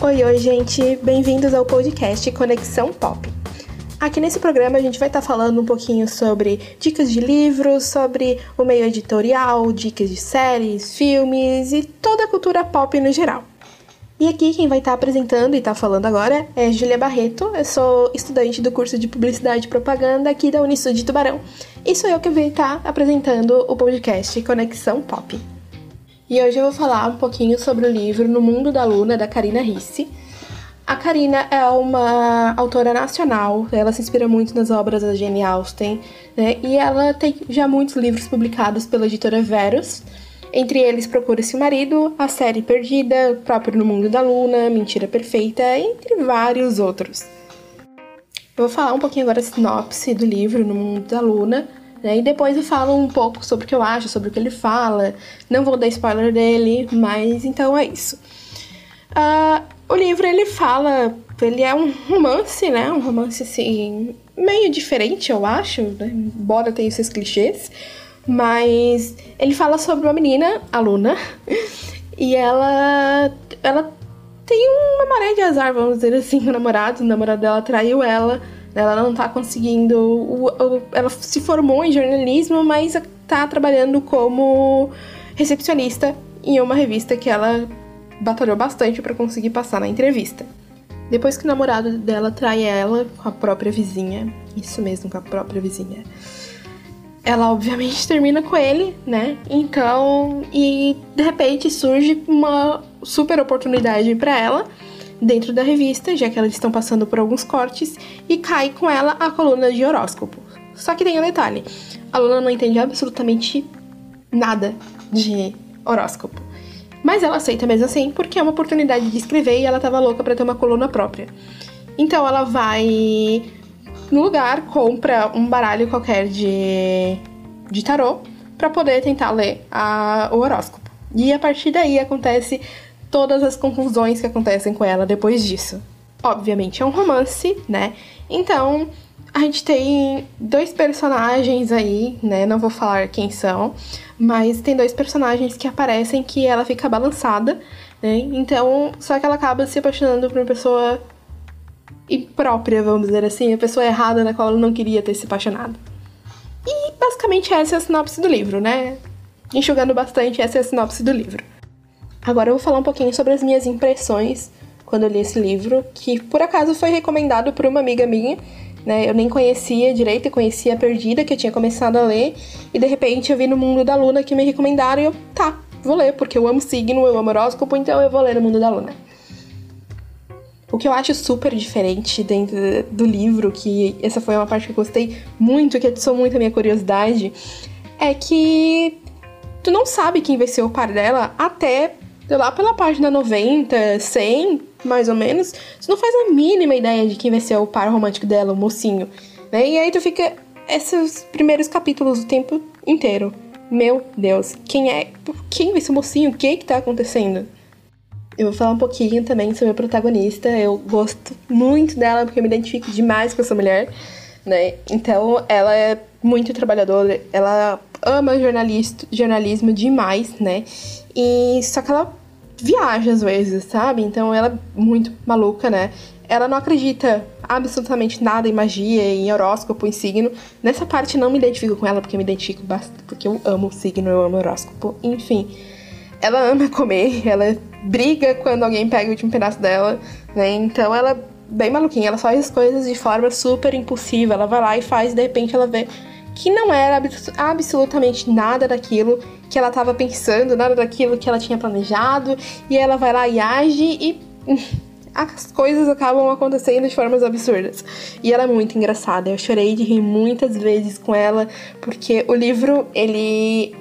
Oi, oi, gente! Bem-vindos ao podcast Conexão Pop. Aqui nesse programa a gente vai estar tá falando um pouquinho sobre dicas de livros, sobre o meio editorial, dicas de séries, filmes e toda a cultura pop no geral. E aqui quem vai estar tá apresentando e estar tá falando agora é Julia Barreto. Eu sou estudante do curso de Publicidade e Propaganda aqui da Unisul de Tubarão. E sou eu que vou estar apresentando o podcast Conexão Pop. E hoje eu vou falar um pouquinho sobre o livro No Mundo da Luna, da Karina Risse. A Karina é uma autora nacional, ela se inspira muito nas obras da Jane Austen, né? E ela tem já muitos livros publicados pela editora Verus. Entre eles, Procura-se o Marido, A Série Perdida, Próprio no Mundo da Luna, Mentira Perfeita, entre vários outros. Vou falar um pouquinho agora a sinopse do livro No Mundo da Luna? E depois eu falo um pouco sobre o que eu acho, sobre o que ele fala. Não vou dar spoiler dele, mas então é isso. Uh, o livro ele fala, ele é um romance, né? Um romance assim meio diferente, eu acho, né? embora tenha esses clichês. Mas ele fala sobre uma menina, a Luna, e ela ela tem uma maré de azar, vamos dizer assim, o namorado, o namorado dela traiu ela ela não tá conseguindo. Ela se formou em jornalismo, mas tá trabalhando como recepcionista em uma revista que ela batalhou bastante para conseguir passar na entrevista. Depois que o namorado dela trai ela com a própria vizinha, isso mesmo, com a própria vizinha, ela obviamente termina com ele, né? Então, e de repente surge uma super oportunidade para ela dentro da revista, já que elas estão passando por alguns cortes, e cai com ela a coluna de horóscopo. Só que tem um detalhe: a Luna não entende absolutamente nada de horóscopo. Mas ela aceita mesmo assim, porque é uma oportunidade de escrever e ela tava louca para ter uma coluna própria. Então ela vai no lugar, compra um baralho qualquer de, de tarô para poder tentar ler a, o horóscopo. E a partir daí acontece todas as conclusões que acontecem com ela depois disso. Obviamente é um romance, né? Então a gente tem dois personagens aí, né? Não vou falar quem são, mas tem dois personagens que aparecem que ela fica balançada, né? Então, só que ela acaba se apaixonando por uma pessoa imprópria, vamos dizer assim, a pessoa errada na qual ela não queria ter se apaixonado. E basicamente essa é a sinopse do livro, né? Enxugando bastante, essa é a sinopse do livro. Agora eu vou falar um pouquinho sobre as minhas impressões quando eu li esse livro, que por acaso foi recomendado por uma amiga minha, né? Eu nem conhecia direito, eu conhecia a Perdida, que eu tinha começado a ler, e de repente eu vi no Mundo da Luna que me recomendaram e eu, tá, vou ler, porque eu amo signo, eu amo horóscopo, então eu vou ler no Mundo da Luna. O que eu acho super diferente dentro do livro, que essa foi uma parte que eu gostei muito, que atiçou muito a minha curiosidade, é que tu não sabe quem vai ser o par dela até lá pela página 90, 100, mais ou menos, você não faz a mínima ideia de quem vai ser o par romântico dela, o mocinho. Né? E aí tu fica esses primeiros capítulos o tempo inteiro. Meu Deus, quem é. Quem vai ser o mocinho? O que que tá acontecendo? Eu vou falar um pouquinho também sobre a protagonista. Eu gosto muito dela porque eu me identifico demais com essa mulher, né? Então, ela é muito trabalhadora, ela ama jornalista, jornalismo demais, né? E só que ela viaja às vezes, sabe? Então ela é muito maluca, né? Ela não acredita absolutamente nada em magia, em horóscopo, em signo. Nessa parte não me identifico com ela, porque me identifico bastante, porque eu amo signo, eu amo horóscopo, enfim. Ela ama comer, ela briga quando alguém pega o último pedaço dela, né? Então ela bem maluquinha, ela faz as coisas de forma super impulsiva, ela vai lá e faz, e de repente ela vê que não era absolutamente nada daquilo que ela estava pensando, nada daquilo que ela tinha planejado, e ela vai lá e age e as coisas acabam acontecendo de formas absurdas. E ela é muito engraçada. Eu chorei de rir muitas vezes com ela, porque o livro, ele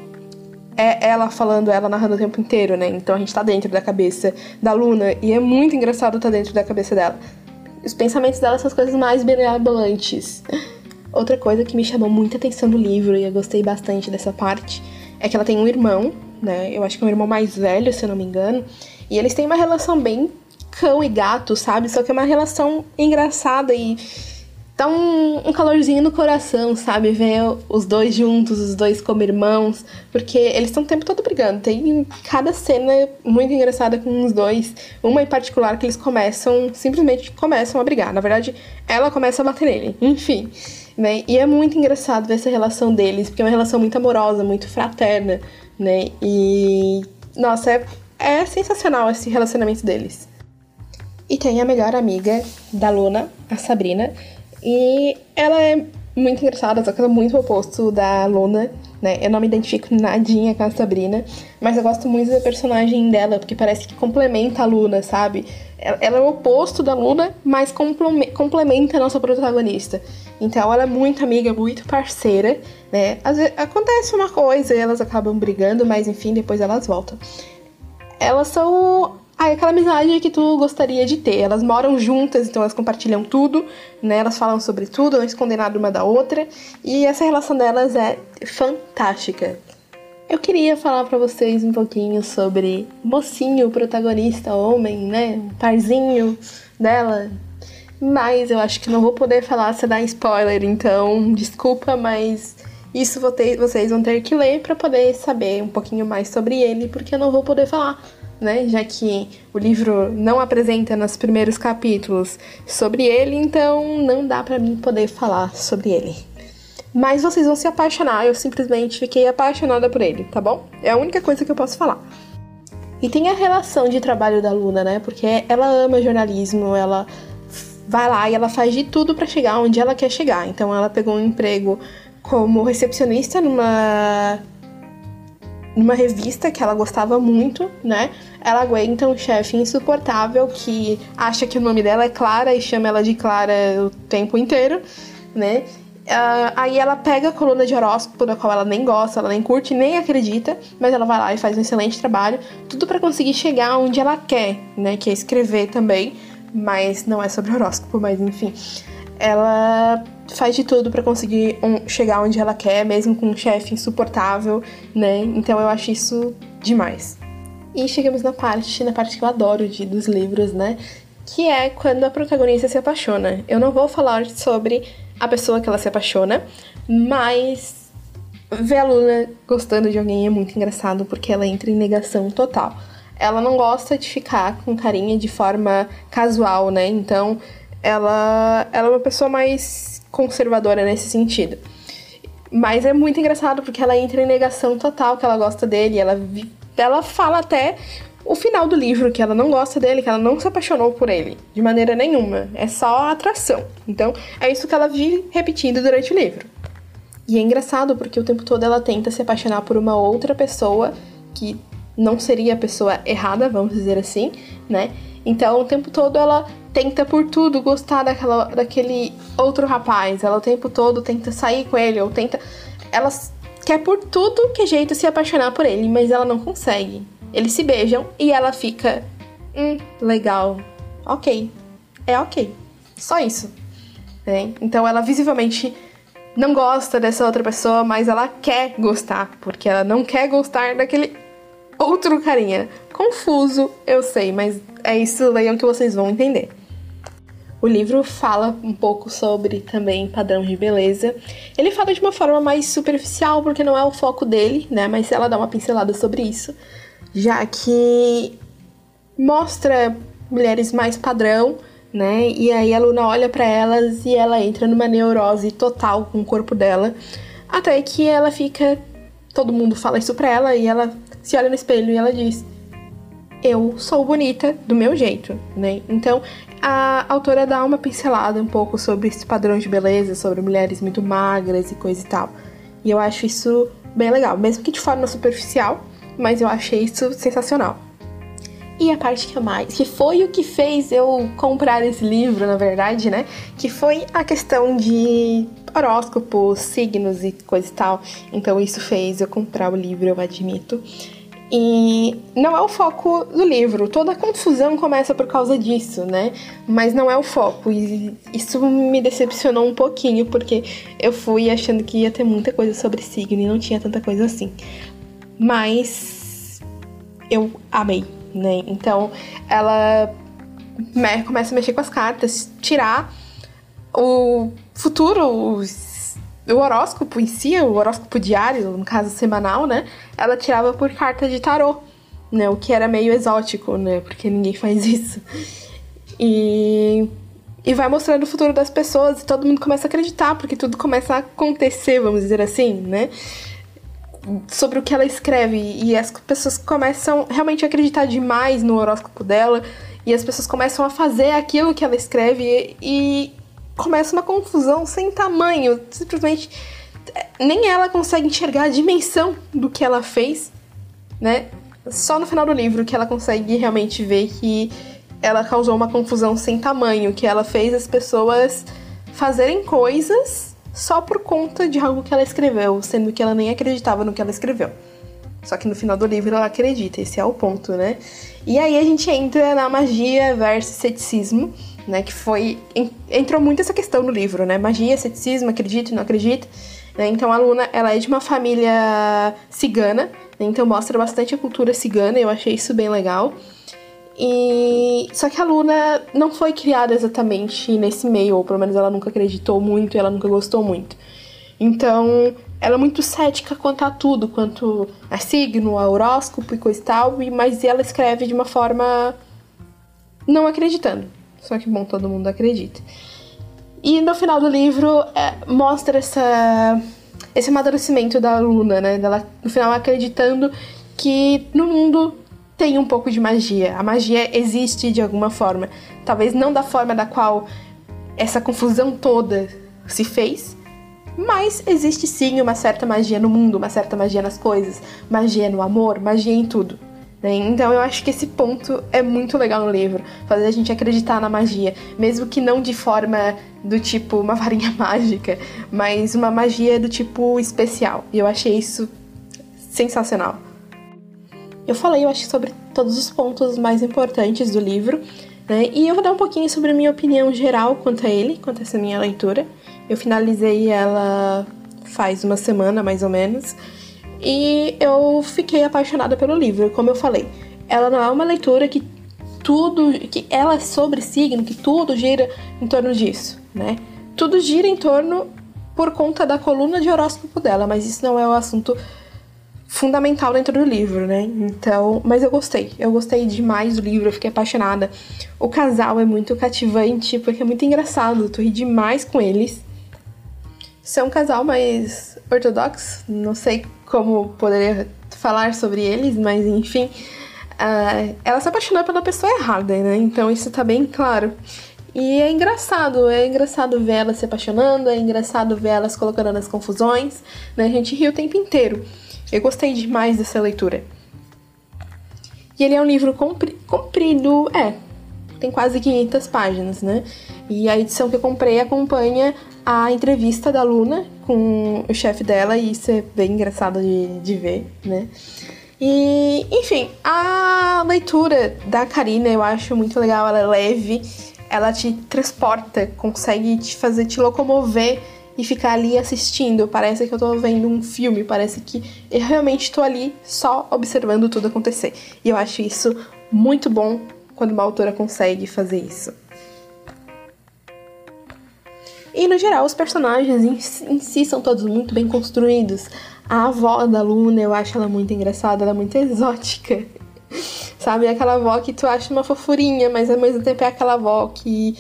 é ela falando, ela narrando o tempo inteiro, né? Então a gente tá dentro da cabeça da Luna e é muito engraçado estar tá dentro da cabeça dela. Os pensamentos dela são as coisas mais benevolantes. Outra coisa que me chamou muita atenção no livro, e eu gostei bastante dessa parte, é que ela tem um irmão, né? Eu acho que é um irmão mais velho, se eu não me engano. E eles têm uma relação bem cão e gato, sabe? Só que é uma relação engraçada e dá um, um, calorzinho no coração, sabe? Ver os dois juntos, os dois como irmãos, porque eles estão o tempo todo brigando. Tem cada cena muito engraçada com os dois. Uma em particular que eles começam, simplesmente começam a brigar. Na verdade, ela começa a bater nele. Enfim. Né? E é muito engraçado ver essa relação deles, porque é uma relação muito amorosa, muito fraterna, né? E. Nossa, é, é sensacional esse relacionamento deles. E tem a melhor amiga da Luna, a Sabrina, e ela é muito engraçada, só que ela é muito oposto da Luna, né? Eu não me identifico nadinha com a Sabrina, mas eu gosto muito da personagem dela, porque parece que complementa a Luna, sabe? Ela é o oposto da Luna, mas complementa a nossa protagonista. Então ela é muito amiga, muito parceira, né? Às vezes, acontece uma coisa e elas acabam brigando, mas enfim, depois elas voltam. Elas são ah, aquela amizade que tu gostaria de ter. Elas moram juntas, então elas compartilham tudo, né? Elas falam sobre tudo, não escondem nada uma da outra. E essa relação delas é fantástica. Eu queria falar para vocês um pouquinho sobre mocinho, protagonista, homem, né? Parzinho dela. Mas eu acho que não vou poder falar se dar spoiler, então desculpa, mas isso vocês vão ter que ler para poder saber um pouquinho mais sobre ele, porque eu não vou poder falar né? Já que o livro não apresenta nos primeiros capítulos sobre ele, então não dá para mim poder falar sobre ele. Mas vocês vão se apaixonar, eu simplesmente fiquei apaixonada por ele, tá bom? É a única coisa que eu posso falar. E tem a relação de trabalho da Luna, né? Porque ela ama jornalismo, ela vai lá e ela faz de tudo para chegar onde ela quer chegar. Então ela pegou um emprego como recepcionista numa numa revista que ela gostava muito, né? Ela aguenta um chefe insuportável que acha que o nome dela é Clara e chama ela de Clara o tempo inteiro, né? Uh, aí ela pega a coluna de horóscopo, da qual ela nem gosta, ela nem curte, nem acredita, mas ela vai lá e faz um excelente trabalho, tudo para conseguir chegar onde ela quer, né? Que é escrever também, mas não é sobre horóscopo, mas enfim. Ela faz de tudo para conseguir um, chegar onde ela quer, mesmo com um chefe insuportável, né? Então eu acho isso demais. E chegamos na parte, na parte que eu adoro de, dos livros, né? Que é quando a protagonista se apaixona. Eu não vou falar sobre a pessoa que ela se apaixona, mas ver a Luna gostando de alguém é muito engraçado porque ela entra em negação total. Ela não gosta de ficar com carinha de forma casual, né? Então ela, ela é uma pessoa mais conservadora nesse sentido. Mas é muito engraçado porque ela entra em negação total que ela gosta dele. Ela, ela fala até o final do livro que ela não gosta dele, que ela não se apaixonou por ele de maneira nenhuma. É só atração. Então é isso que ela vive repetindo durante o livro. E é engraçado porque o tempo todo ela tenta se apaixonar por uma outra pessoa que não seria a pessoa errada, vamos dizer assim, né? Então o tempo todo ela tenta por tudo gostar daquela, daquele outro rapaz. Ela o tempo todo tenta sair com ele, ou tenta. Ela quer por tudo que jeito se apaixonar por ele, mas ela não consegue. Eles se beijam e ela fica. Hum, legal. Ok. É ok. Só isso. Né? Então ela visivelmente não gosta dessa outra pessoa, mas ela quer gostar, porque ela não quer gostar daquele outro carinha. Confuso, eu sei, mas é isso, leiam que vocês vão entender. O livro fala um pouco sobre também padrão de beleza. Ele fala de uma forma mais superficial, porque não é o foco dele, né? Mas ela dá uma pincelada sobre isso, já que mostra mulheres mais padrão, né? E aí a Luna olha para elas e ela entra numa neurose total com o corpo dela, até que ela fica, todo mundo fala isso pra ela e ela se olha no espelho e ela diz: eu sou bonita do meu jeito, né? Então, a autora dá uma pincelada um pouco sobre esse padrão de beleza, sobre mulheres muito magras e coisa e tal. E eu acho isso bem legal, mesmo que de forma superficial, mas eu achei isso sensacional. E a parte que eu mais, que foi o que fez eu comprar esse livro, na verdade, né? Que foi a questão de horóscopos, signos e coisa e tal. Então isso fez eu comprar o livro, eu admito. E não é o foco do livro. Toda a confusão começa por causa disso, né? Mas não é o foco. E isso me decepcionou um pouquinho, porque eu fui achando que ia ter muita coisa sobre signo e não tinha tanta coisa assim. Mas eu amei, né? Então ela começa a mexer com as cartas, tirar o futuro, o, horóscopo em si, o horóscopo diário, no caso semanal, né? Ela tirava por carta de tarô, né? O que era meio exótico, né? Porque ninguém faz isso. E e vai mostrando o futuro das pessoas e todo mundo começa a acreditar, porque tudo começa a acontecer, vamos dizer assim, né? Sobre o que ela escreve. E as pessoas começam realmente a acreditar demais no horóscopo dela. E as pessoas começam a fazer aquilo que ela escreve e, começa uma confusão sem tamanho. Simplesmente nem ela consegue enxergar a dimensão do que ela fez, né? Só no final do livro que ela consegue realmente ver que ela causou uma confusão sem tamanho, que ela fez as pessoas fazerem coisas só por conta de algo que ela escreveu, sendo que ela nem acreditava no que ela escreveu. Só que no final do livro ela acredita, esse é o ponto, né? E aí a gente entra na magia versus ceticismo, né? Que foi. Entrou muito essa questão no livro, né? Magia, ceticismo, acredito, não acredito. Né? Então a Luna, ela é de uma família cigana, né? então mostra bastante a cultura cigana, eu achei isso bem legal. E só que a Luna não foi criada exatamente nesse meio, ou pelo menos ela nunca acreditou muito, ela nunca gostou muito. Então, ela é muito cética quanto a tudo, quanto a signo, a horóscopo e coisa e tal, mas ela escreve de uma forma não acreditando. Só que bom, todo mundo acredita. E no final do livro é, mostra essa, esse amadurecimento da Luna, né? Dela no final acreditando que no mundo tem um pouco de magia. A magia existe de alguma forma. Talvez não da forma da qual essa confusão toda se fez, mas existe sim uma certa magia no mundo, uma certa magia nas coisas, magia no amor, magia em tudo. Né? Então eu acho que esse ponto é muito legal no livro, fazer a gente acreditar na magia, mesmo que não de forma do tipo uma varinha mágica, mas uma magia do tipo especial. E eu achei isso sensacional. Eu falei, eu acho, sobre todos os pontos mais importantes do livro, né? E eu vou dar um pouquinho sobre a minha opinião geral quanto a ele, quanto a essa minha leitura. Eu finalizei ela faz uma semana, mais ou menos, e eu fiquei apaixonada pelo livro, como eu falei. Ela não é uma leitura que tudo, que ela é sobre signo, que tudo gira em torno disso, né? Tudo gira em torno por conta da coluna de horóscopo dela, mas isso não é o assunto fundamental dentro do livro, né? Então, mas eu gostei. Eu gostei demais do livro, eu fiquei apaixonada. O casal é muito cativante, porque é muito engraçado, tu ri demais com eles. São é um casal mais ortodoxo, não sei como poderia falar sobre eles, mas enfim. Uh, ela se apaixonou pela pessoa errada, né? Então isso tá bem claro. E é engraçado, é engraçado ver elas se apaixonando, é engraçado ver elas colocando nas confusões, né? A gente ri o tempo inteiro. Eu gostei demais dessa leitura. E ele é um livro compri comprido, é, tem quase 500 páginas, né? E a edição que eu comprei acompanha a entrevista da Luna com o chefe dela, e isso é bem engraçado de, de ver, né? E, enfim, a leitura da Karina eu acho muito legal, ela é leve, ela te transporta, consegue te fazer te locomover e ficar ali assistindo. Parece que eu tô vendo um filme, parece que eu realmente tô ali só observando tudo acontecer. E eu acho isso muito bom quando uma autora consegue fazer isso. E no geral, os personagens em, em si são todos muito bem construídos. A avó da Luna, eu acho ela muito engraçada, ela é muito exótica. Sabe, aquela avó que tu acha uma fofurinha, mas ao mesmo tempo é aquela avó que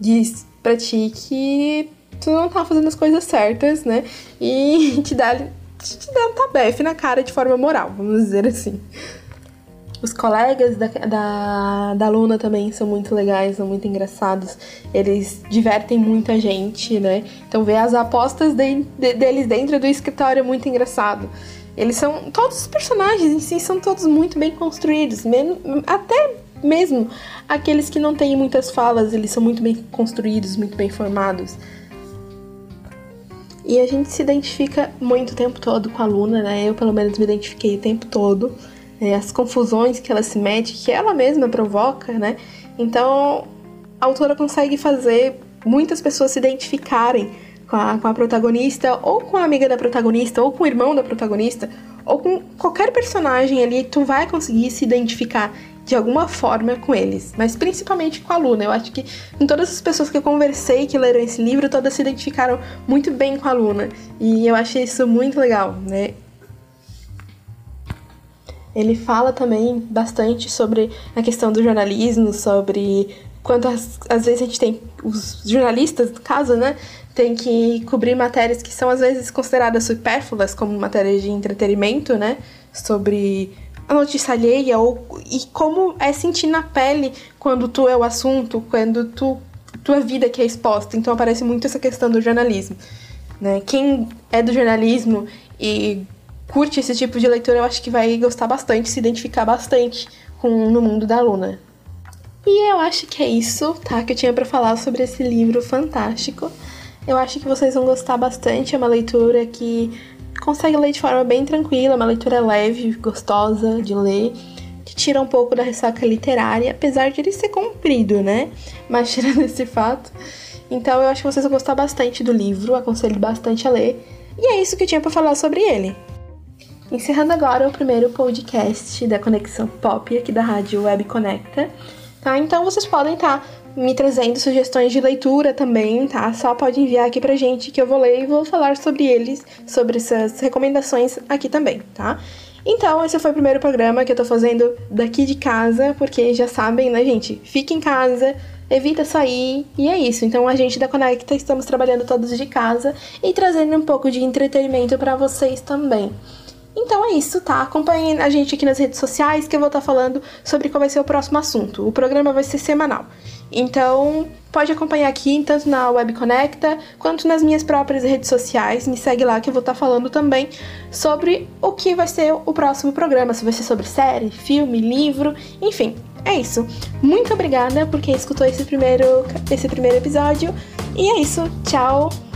diz pra ti que tu não tá fazendo as coisas certas, né? E te dá, te dá um tabefe na cara de forma moral, vamos dizer assim. Os colegas da, da, da Luna também são muito legais, são muito engraçados. Eles divertem muita gente, né? Então ver as apostas de, de, deles dentro do escritório é muito engraçado. Eles são. Todos os personagens em si são todos muito bem construídos. Mesmo, até mesmo aqueles que não têm muitas falas, eles são muito bem construídos, muito bem formados. E a gente se identifica muito o tempo todo com a Luna, né? Eu, pelo menos, me identifiquei o tempo todo. Né? As confusões que ela se mete, que ela mesma provoca, né? Então, a autora consegue fazer muitas pessoas se identificarem com a, com a protagonista, ou com a amiga da protagonista, ou com o irmão da protagonista, ou com qualquer personagem ali, tu vai conseguir se identificar de alguma forma com eles, mas principalmente com a Luna. Eu acho que em todas as pessoas que eu conversei que leram esse livro, todas se identificaram muito bem com a Luna. E eu achei isso muito legal, né? Ele fala também bastante sobre a questão do jornalismo, sobre quantas às vezes a gente tem os jornalistas, no caso, né, tem que cobrir matérias que são às vezes consideradas supérfluas como matérias de entretenimento, né, sobre a notícia alheia ou e como é sentir na pele quando tu é o assunto, quando tu tua vida que é exposta. Então aparece muito essa questão do jornalismo, né? Quem é do jornalismo e curte esse tipo de leitura, eu acho que vai gostar bastante, se identificar bastante com no mundo da Luna. E eu acho que é isso, tá? Que eu tinha para falar sobre esse livro fantástico. Eu acho que vocês vão gostar bastante. É uma leitura que consegue ler de forma bem tranquila, uma leitura leve, gostosa de ler, que tira um pouco da ressaca literária, apesar de ele ser comprido, né? Mas tirando esse fato. Então eu acho que vocês vão gostar bastante do livro, aconselho bastante a ler. E é isso que eu tinha para falar sobre ele. Encerrando agora o primeiro podcast da Conexão Pop aqui da Rádio Web Conecta. Tá? Então vocês podem estar tá me trazendo sugestões de leitura também, tá? Só pode enviar aqui pra gente que eu vou ler e vou falar sobre eles, sobre essas recomendações aqui também, tá? Então, esse foi o primeiro programa que eu tô fazendo daqui de casa, porque já sabem, né, gente? Fica em casa, evita sair, e é isso. Então, a gente da Conecta estamos trabalhando todos de casa e trazendo um pouco de entretenimento para vocês também. Então é isso, tá? Acompanhem a gente aqui nas redes sociais que eu vou estar tá falando sobre qual vai ser o próximo assunto. O programa vai ser semanal. Então, pode acompanhar aqui, tanto na Web Conecta, quanto nas minhas próprias redes sociais. Me segue lá que eu vou estar tá falando também sobre o que vai ser o próximo programa. Se vai ser sobre série, filme, livro, enfim. É isso. Muito obrigada por quem escutou esse primeiro, esse primeiro episódio. E é isso. Tchau!